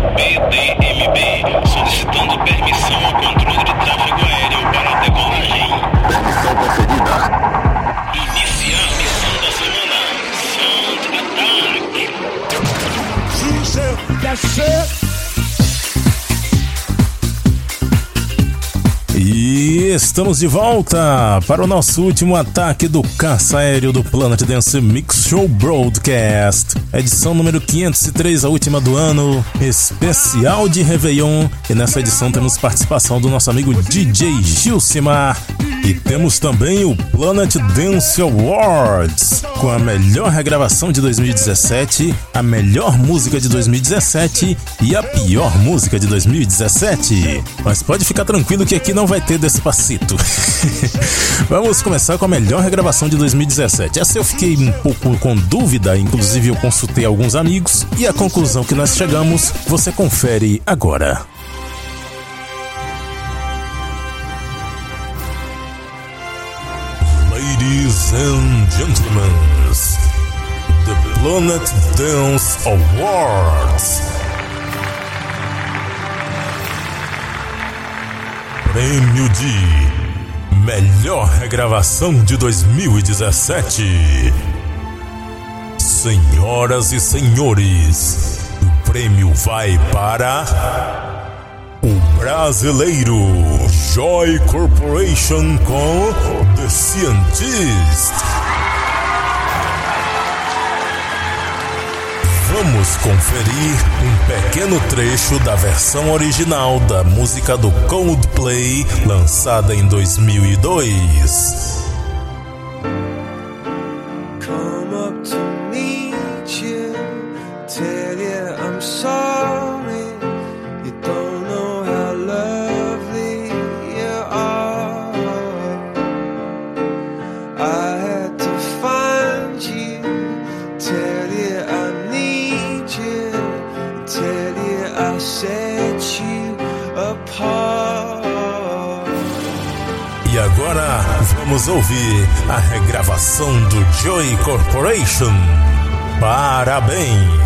PDMB, solicitando permissão ao controle de tráfego aéreo para a decolagem. Permissão concedida. Iniciar missão da semana. Sound. Yes, sir. E estamos de volta para o nosso último ataque do caça aéreo do Planet Dance Mix Show Broadcast. Edição número 503, a última do ano, especial de Réveillon. E nessa edição temos participação do nosso amigo DJ Gilcimar. E temos também o Planet Dance Awards, com a melhor regravação de 2017, a melhor música de 2017 e a pior música de 2017. Mas pode ficar tranquilo que aqui não vai ter Despacito. Vamos começar com a melhor regravação de 2017. Essa eu fiquei um pouco com dúvida, inclusive eu consultei alguns amigos e a conclusão que nós chegamos você confere agora. Ladies and gentlemen, the Planet Dance Awards. Prêmio de Melhor Regravação de 2017. Senhoras e senhores, o prêmio vai para brasileiro Joy Corporation com The Scientist. Vamos conferir um pequeno trecho da versão original da música do Coldplay lançada em 2002. Do Joy Corporation. Parabéns!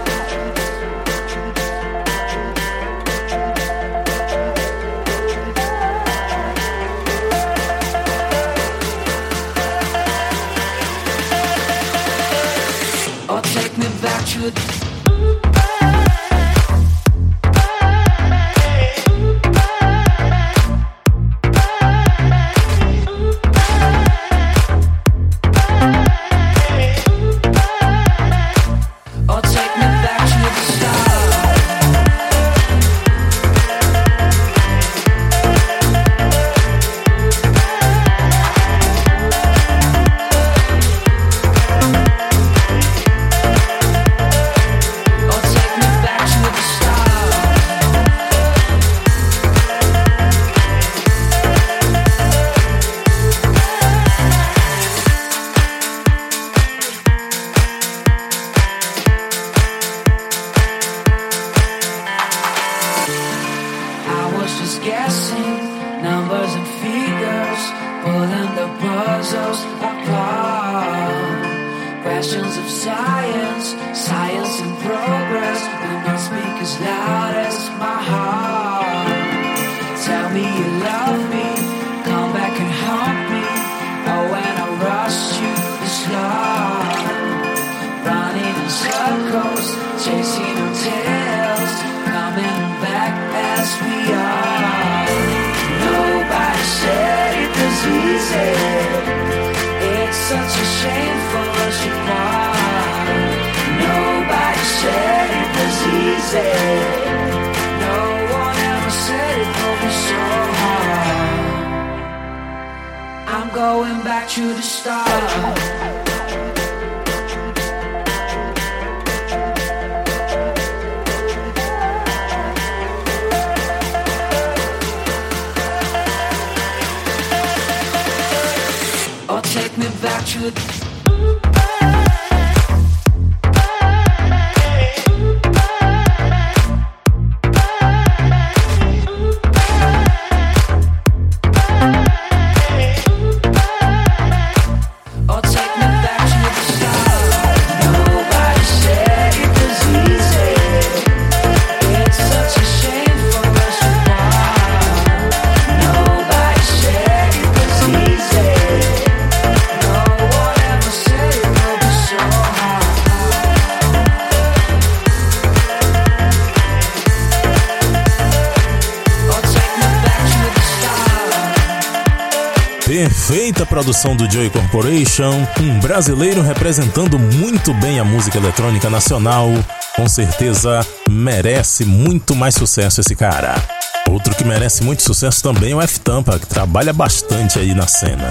Going back to the start. Or take me back to the Perfeita produção do Joy Corporation, um brasileiro representando muito bem a música eletrônica nacional. Com certeza merece muito mais sucesso esse cara. Outro que merece muito sucesso também é o F-Tampa, que trabalha bastante aí na cena.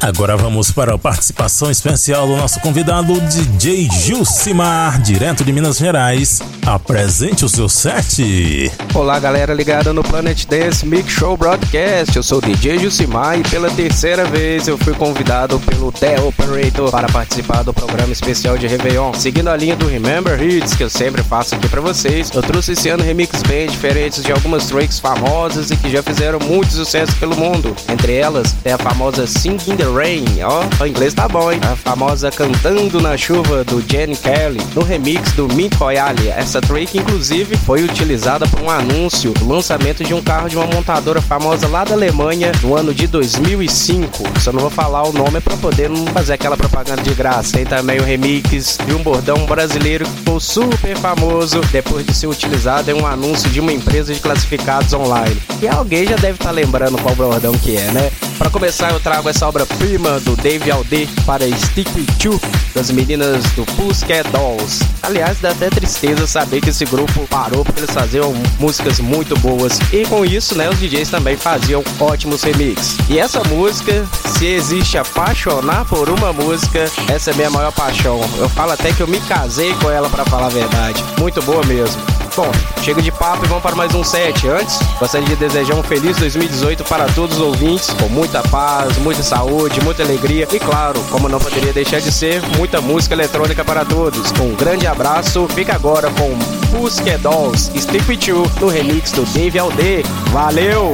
Agora vamos para a participação especial do nosso convidado DJ Jusimar, direto de Minas Gerais. Apresente o seu set. Olá, galera ligada no Planet Dance Mix Show Broadcast. Eu sou o DJ Jusimar e pela terceira vez eu fui convidado pelo The Operator para participar do programa especial de Réveillon. Seguindo a linha do Remember Hits que eu sempre faço aqui para vocês, eu trouxe esse ano remixes bem diferentes de algumas tracks famosas e que já fizeram muito sucesso pelo mundo. Entre elas, tem a famosa Sing in the Rain, ó, o inglês tá bom, hein? A famosa Cantando na Chuva do Jenny Kelly, no remix do Mint Royale. Essa track, inclusive, foi utilizada para um anúncio do lançamento de um carro de uma montadora famosa lá da Alemanha no ano de 2005. Só não vou falar o nome para poder não fazer aquela propaganda de graça. Tem também o remix de um bordão brasileiro que ficou super famoso depois de ser utilizado em um anúncio de uma empresa de classificados online. E alguém já deve estar lembrando qual bordão que é, né? Para começar, eu trago essa obra-prima do Dave Alde para Stick With You, das meninas do Pussycat Dolls. Aliás, dá até tristeza saber que esse grupo parou porque eles faziam músicas muito boas. E com isso, né, os DJs também faziam ótimos remixes. E essa música, se existe apaixonar por uma música, essa é minha maior paixão. Eu falo até que eu me casei com ela para falar a verdade. Muito boa mesmo. Bom, chega de papo e vamos para mais um set. Antes, gostaria de desejar um feliz 2018 para todos os ouvintes, com muita paz, muita saúde, muita alegria e, claro, como não poderia deixar de ser, muita música eletrônica para todos. Um grande abraço, fica agora com Pussycat Dolls Stick With You no remix do Dave Alde. Valeu!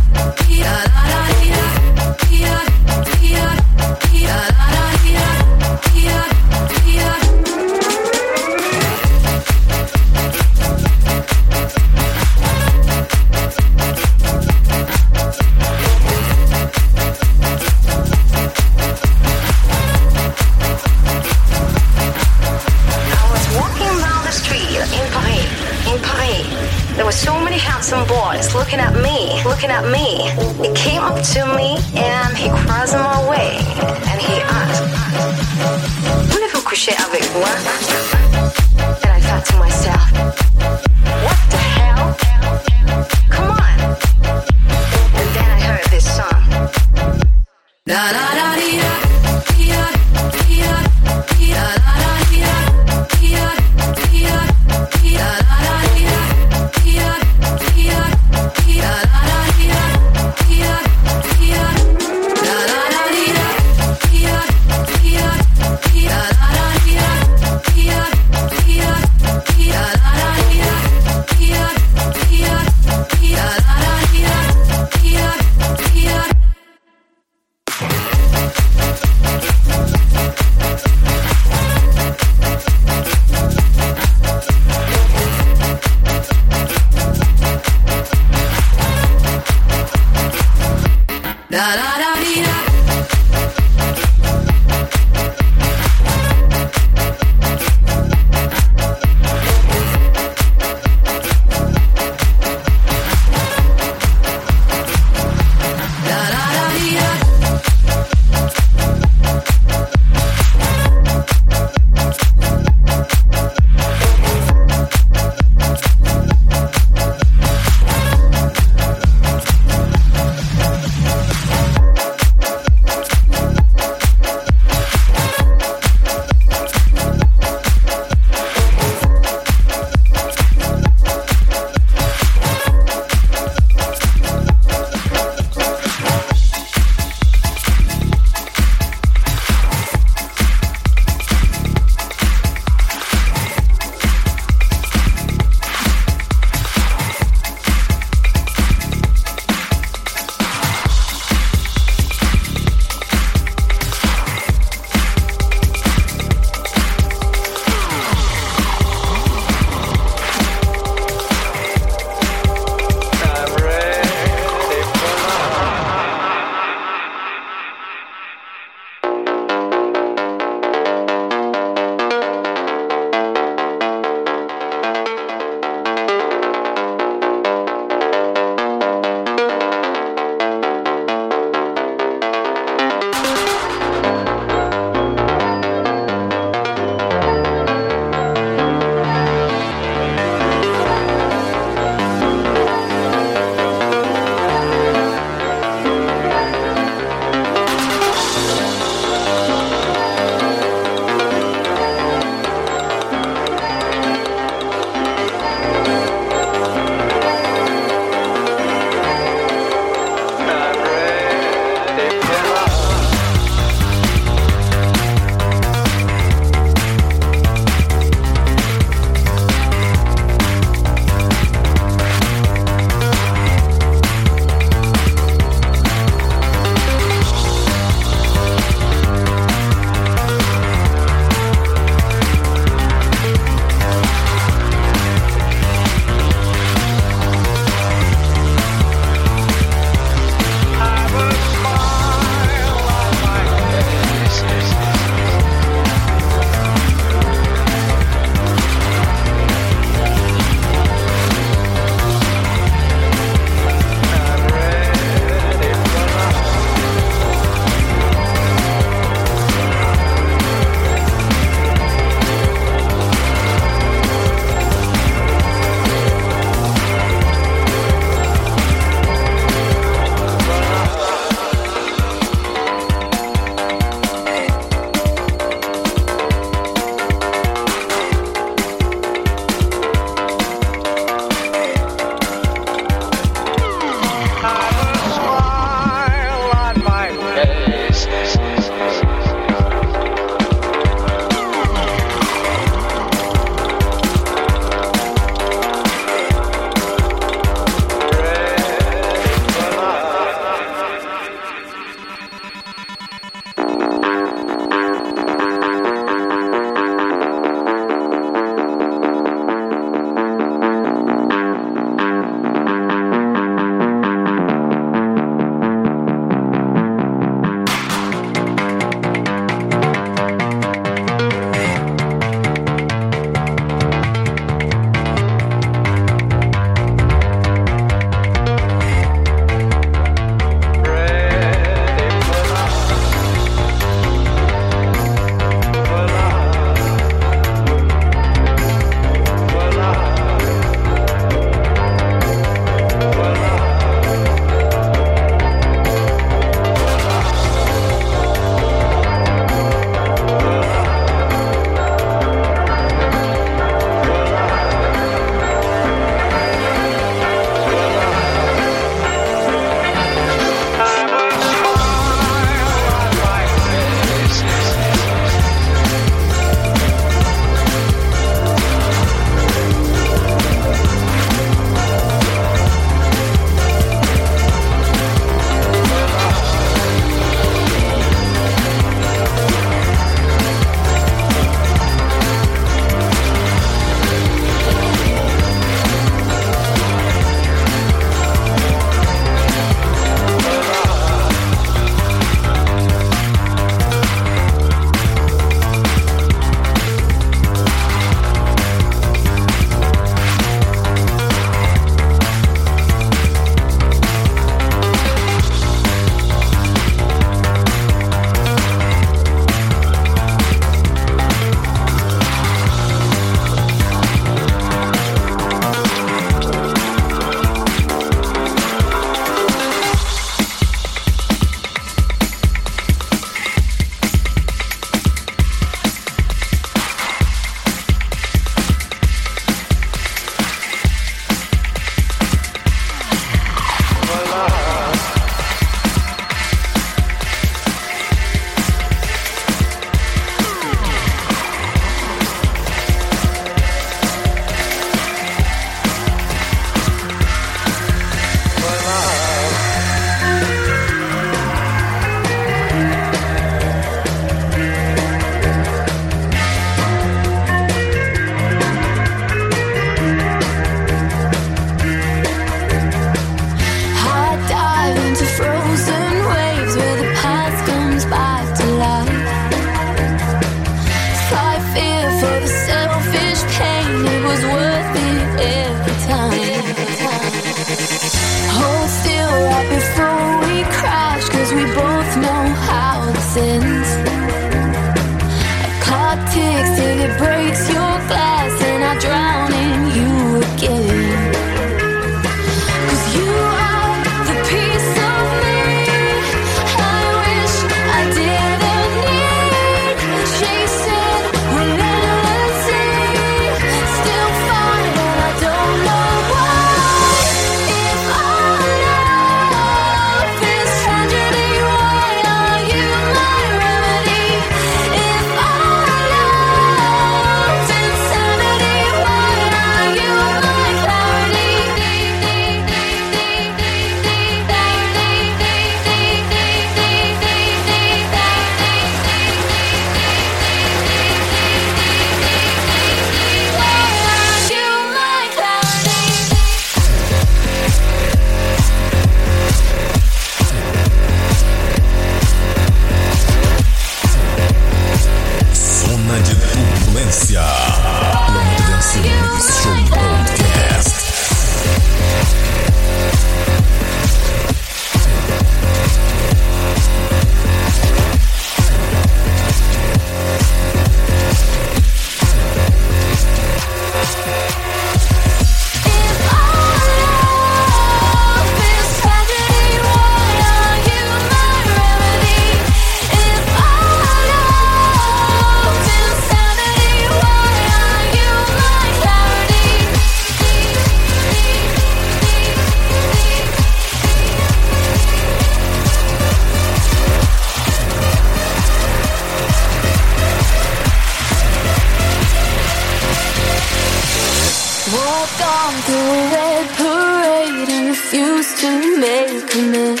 Walked on through a red parade and refused to make amends.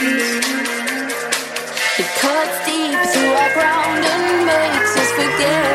It cuts deep through our ground and makes us forget.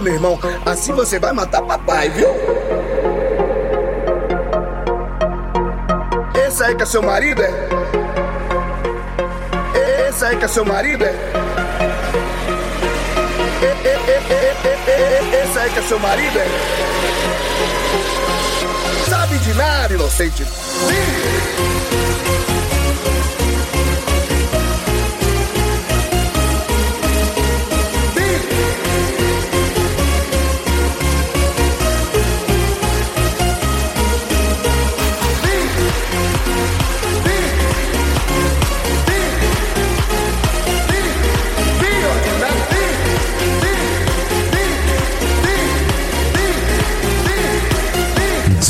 Abundância, meu irmão. Assim você vai matar papai, viu? Esse aí que é seu marido, é? Esse aí que é seu marido, é? Esse aí que é seu marido, é? Sabe de nada, inocente.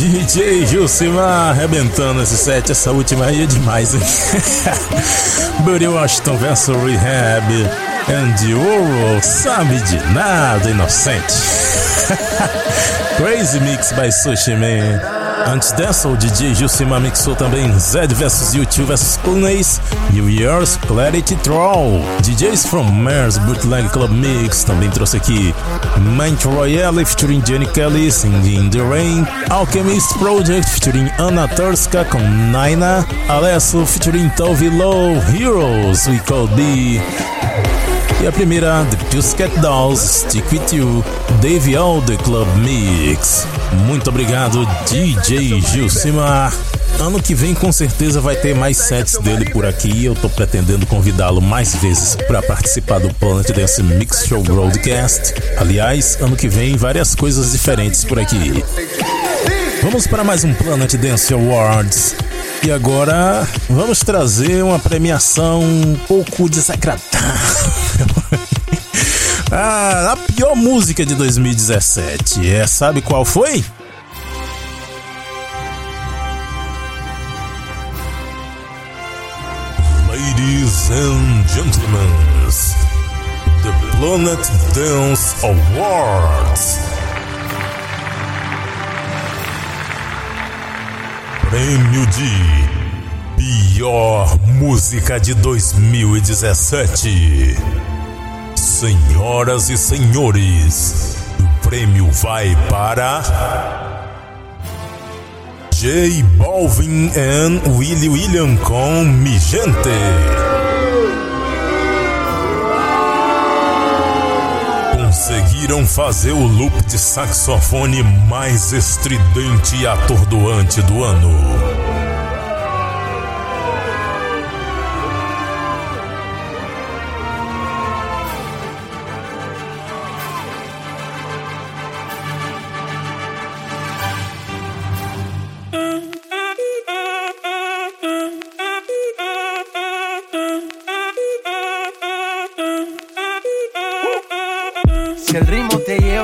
DJ Gilcimar arrebentando esse set, essa última aí é demais, hein? Buddy Washington vs Rehab Andy Warhol, sabe de nada, inocente. Crazy Mix by Sushi Man. Antes dessa, o DJ Gilcimar mixou também Zed vs U2 vs Clooney's New Year's Clarity Troll. DJs from Mars Bootleg Club Mix também trouxe aqui Mind Royale featuring Jenny Kelly Singing in the Rain. Alchemist Project featuring Anna Turska com Naina. Alesso featuring Tove Low Heroes We Call Thee. E a primeira, The Pussycat Dolls, Stick With You, Dave All The Club Mix. Muito obrigado, DJ Gilcimar. Ano que vem com certeza vai ter mais sets dele por aqui. Eu tô pretendendo convidá-lo mais vezes para participar do Planet Dance Mix Show Broadcast. Aliás, ano que vem várias coisas diferentes por aqui. Vamos para mais um Planet Dance Awards. E agora vamos trazer uma premiação um pouco desagradável. ah, a pior música de 2017. É, sabe qual foi? Ladies and gentlemen, the Planet Dance Awards. Prêmio de Pior Música de 2017. Senhoras e senhores, o prêmio vai para. J Balvin and Willie William com Mi Fazer o loop de saxofone mais estridente e atordoante do ano.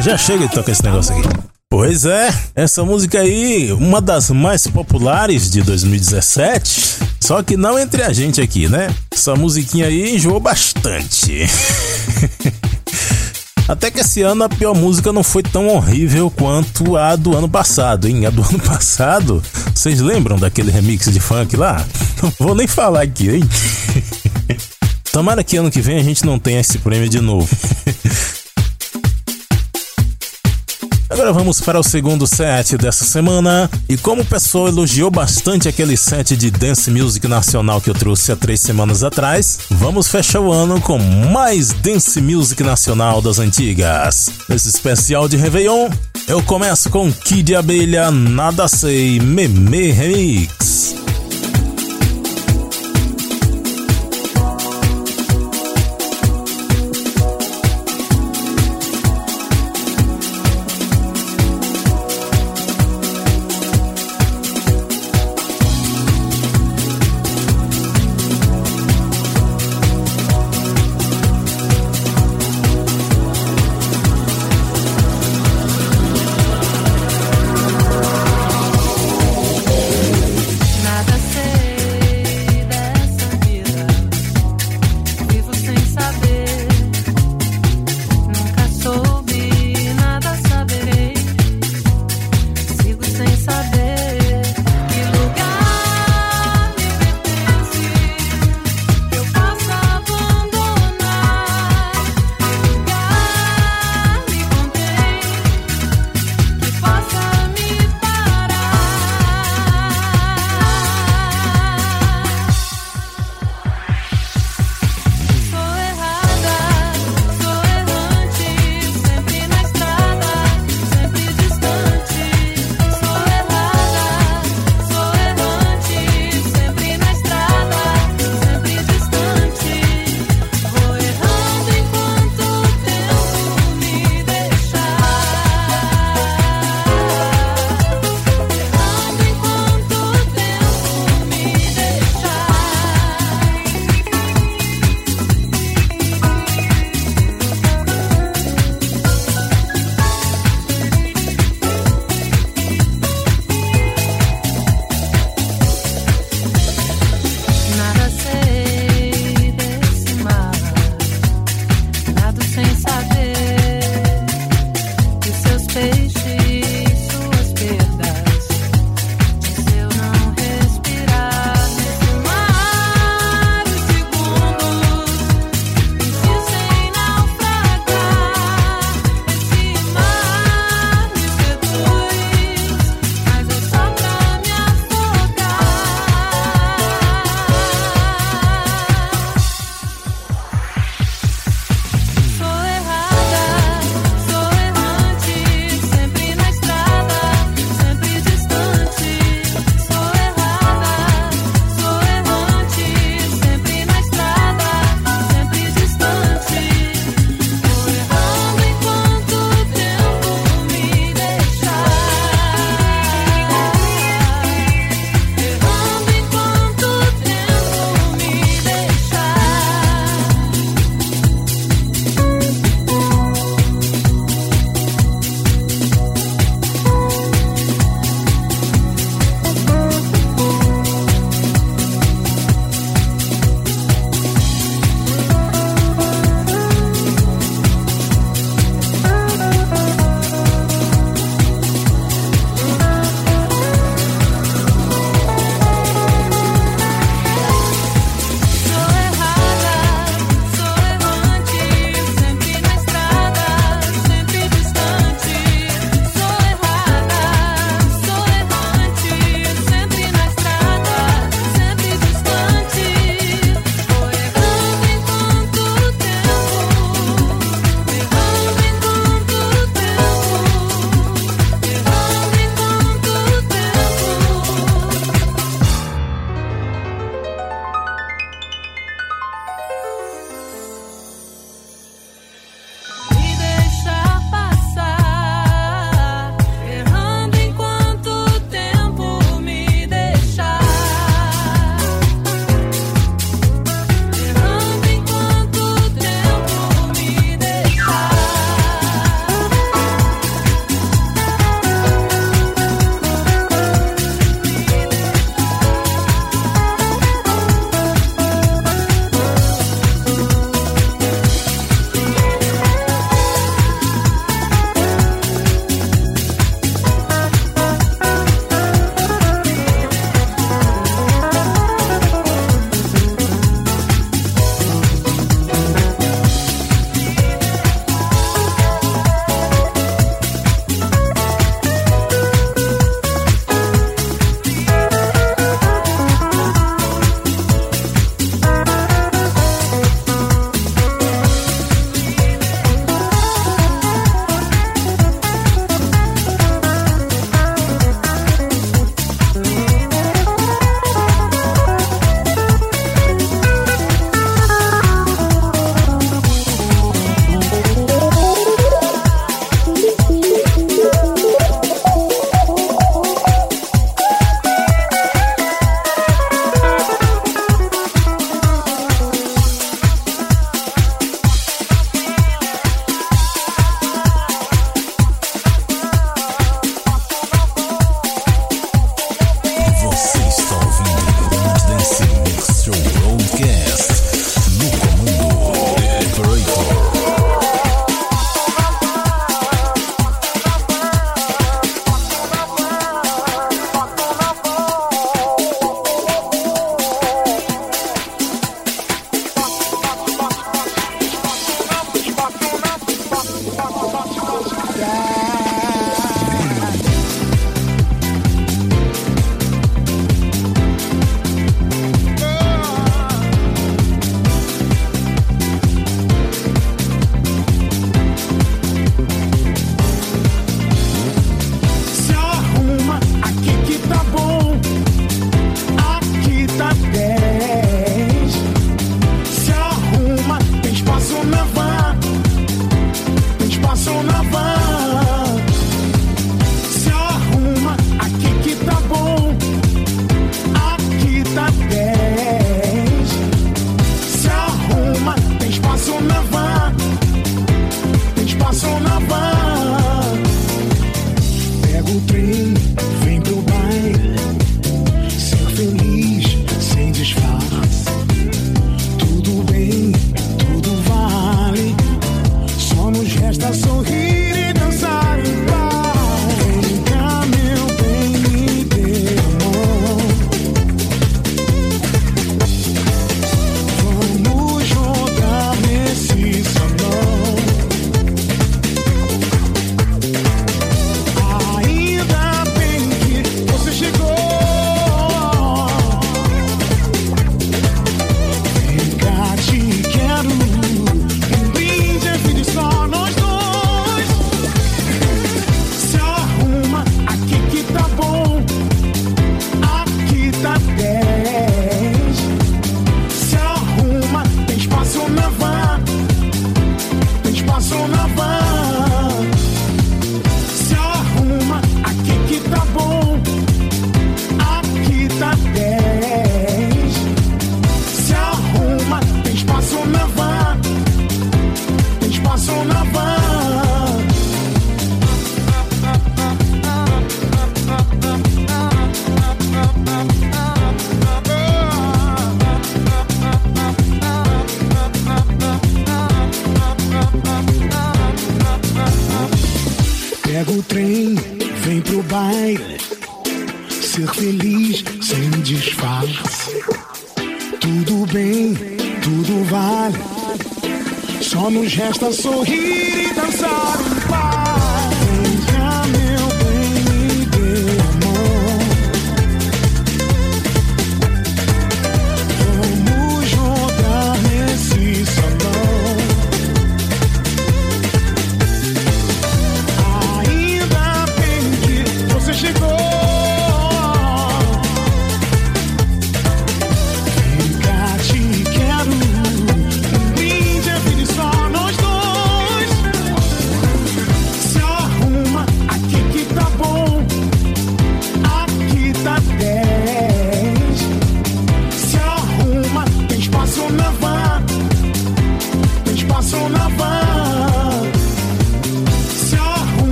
Já chega de tocar esse negócio aqui. Pois é, essa música aí, uma das mais populares de 2017. Só que não entre a gente aqui, né? Essa musiquinha aí enjoou bastante. Até que esse ano a pior música não foi tão horrível quanto a do ano passado, hein? A do ano passado, vocês lembram daquele remix de funk lá? Não vou nem falar aqui, hein? Tomara que ano que vem a gente não tenha esse prêmio de novo. Agora vamos para o segundo set dessa semana. E como o pessoal elogiou bastante aquele set de dance music nacional que eu trouxe há três semanas atrás, vamos fechar o ano com mais dance music nacional das antigas. Nesse especial de Réveillon, eu começo com Kid Abelha Nada Sei Meme Remix.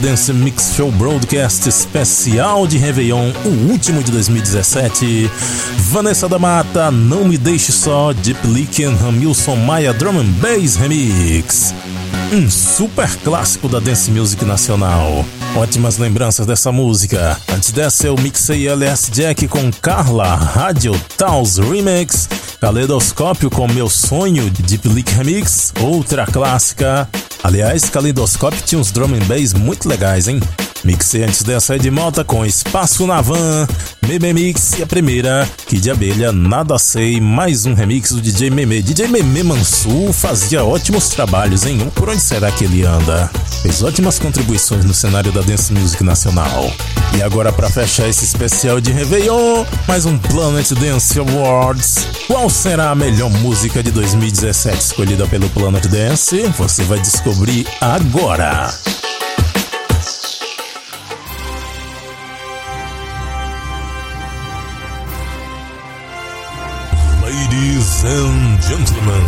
Dance Mix Show Broadcast especial de Réveillon, o último de 2017. Vanessa da Mata, Não Me Deixe Só, Deep and Hamilton Maia Drum and Bass Remix. Um super clássico da dance music nacional. Ótimas lembranças dessa música. Antes dessa eu mixei LS Jack com Carla, Radio Taos Remix, Caleidoscópio com Meu Sonho, Deep Leak Remix, outra clássica. Aliás, Caleidoscópio tinha uns drum and bass muito legais, hein? Mixei antes dessa de Malta com Espaço na Van, Meme Mix e a primeira, Kid de Abelha, Nada Sei, mais um remix do DJ Meme. DJ Meme Mansur fazia ótimos trabalhos, hein? Por onde será que ele anda? Fez ótimas contribuições no cenário da dance music nacional. E agora para fechar esse especial de Réveillon, mais um Planet Dance Awards. Qual será a melhor música de 2017 escolhida pelo Planet Dance? Você vai descobrir agora. Ladies and gentlemen,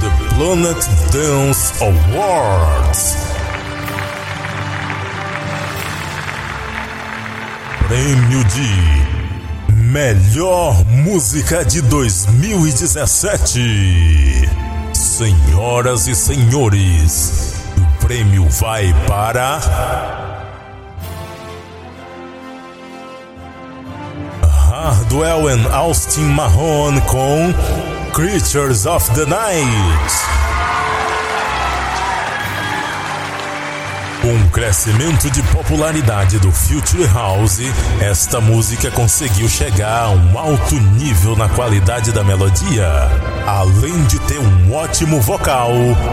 the Planet Dance Awards. Prêmio de Melhor Música de 2017. Senhoras e senhores, o prêmio vai para. Hardwell and Austin Mahone com Creatures of the Night. Com o crescimento de popularidade do Future House, esta música conseguiu chegar a um alto nível na qualidade da melodia, além de ter um ótimo vocal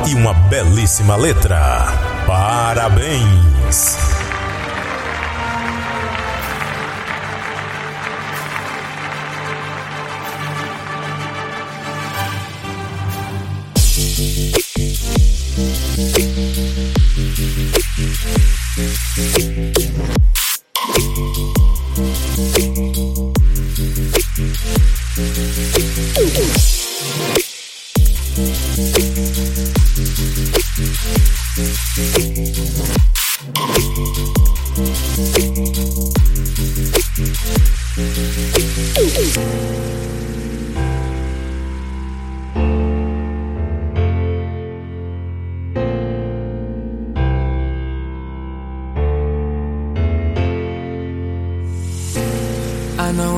e uma belíssima letra. Parabéns!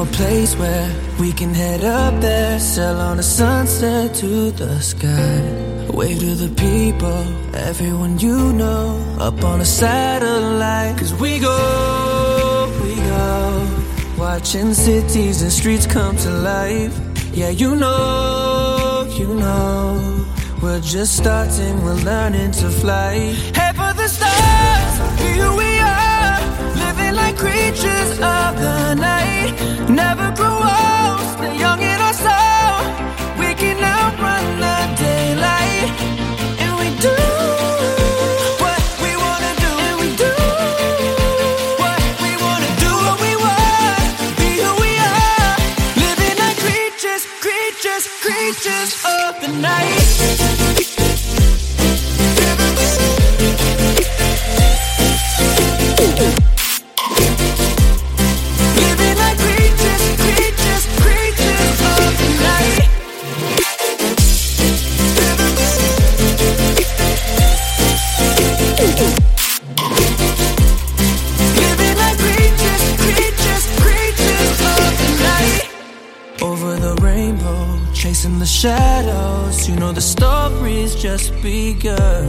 A place where we can head up there, sail on a sunset to the sky. Wave to the people, everyone you know, up on a satellite. Cause we go, we go, watching cities and streets come to life. Yeah, you know, you know, we're just starting, we're learning to fly. Creatures of the night. Never grow old, stay young in our soul. We can outrun the daylight, and we do. what we wanna do, just begun.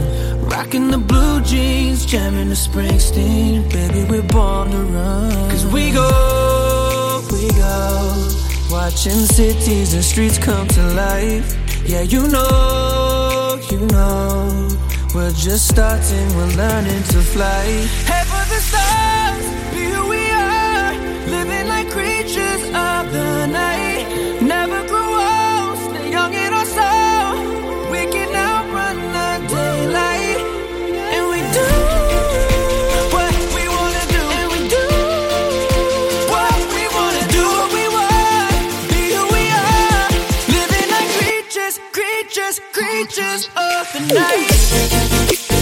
Rocking the blue jeans, jamming the Springsteen. Baby, we're born to run. Cause we go, we go. Watching cities and streets come to life. Yeah, you know, you know. We're just starting, we're learning to fly. Creatures, creatures, creatures of the night.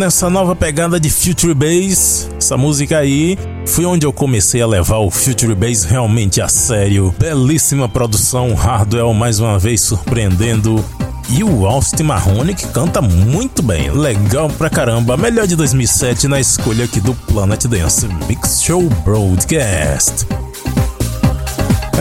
Nessa nova pegada de Future Bass, essa música aí foi onde eu comecei a levar o Future Bass realmente a sério. Belíssima produção, hardware mais uma vez surpreendendo. E o Austin Marrone que canta muito bem, legal pra caramba. Melhor de 2007 na escolha aqui do Planet Dance Mix Show Broadcast.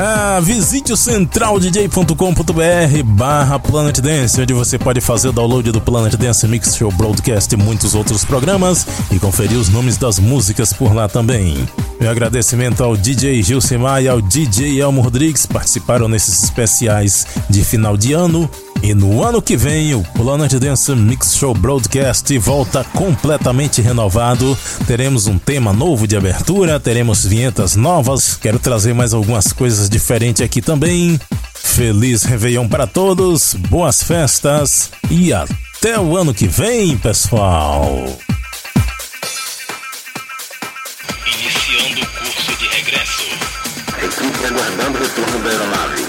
Ah, visite o centraldj.com.br barra Planet Dance, onde você pode fazer o download do Planet Dance Mix Show Broadcast e muitos outros programas e conferir os nomes das músicas por lá também. Meu agradecimento ao DJ Gilcimar e ao DJ Elmo Rodrigues participaram nesses especiais de final de ano. E no ano que vem, o Planet Dance Mix Show Broadcast volta completamente renovado. Teremos um tema novo de abertura, teremos vinhetas novas. Quero trazer mais algumas coisas diferentes aqui também. Feliz Réveillon para todos, boas festas e até o ano que vem, pessoal! Iniciando o curso de regresso. Equipe aguardando o retorno da aeronave.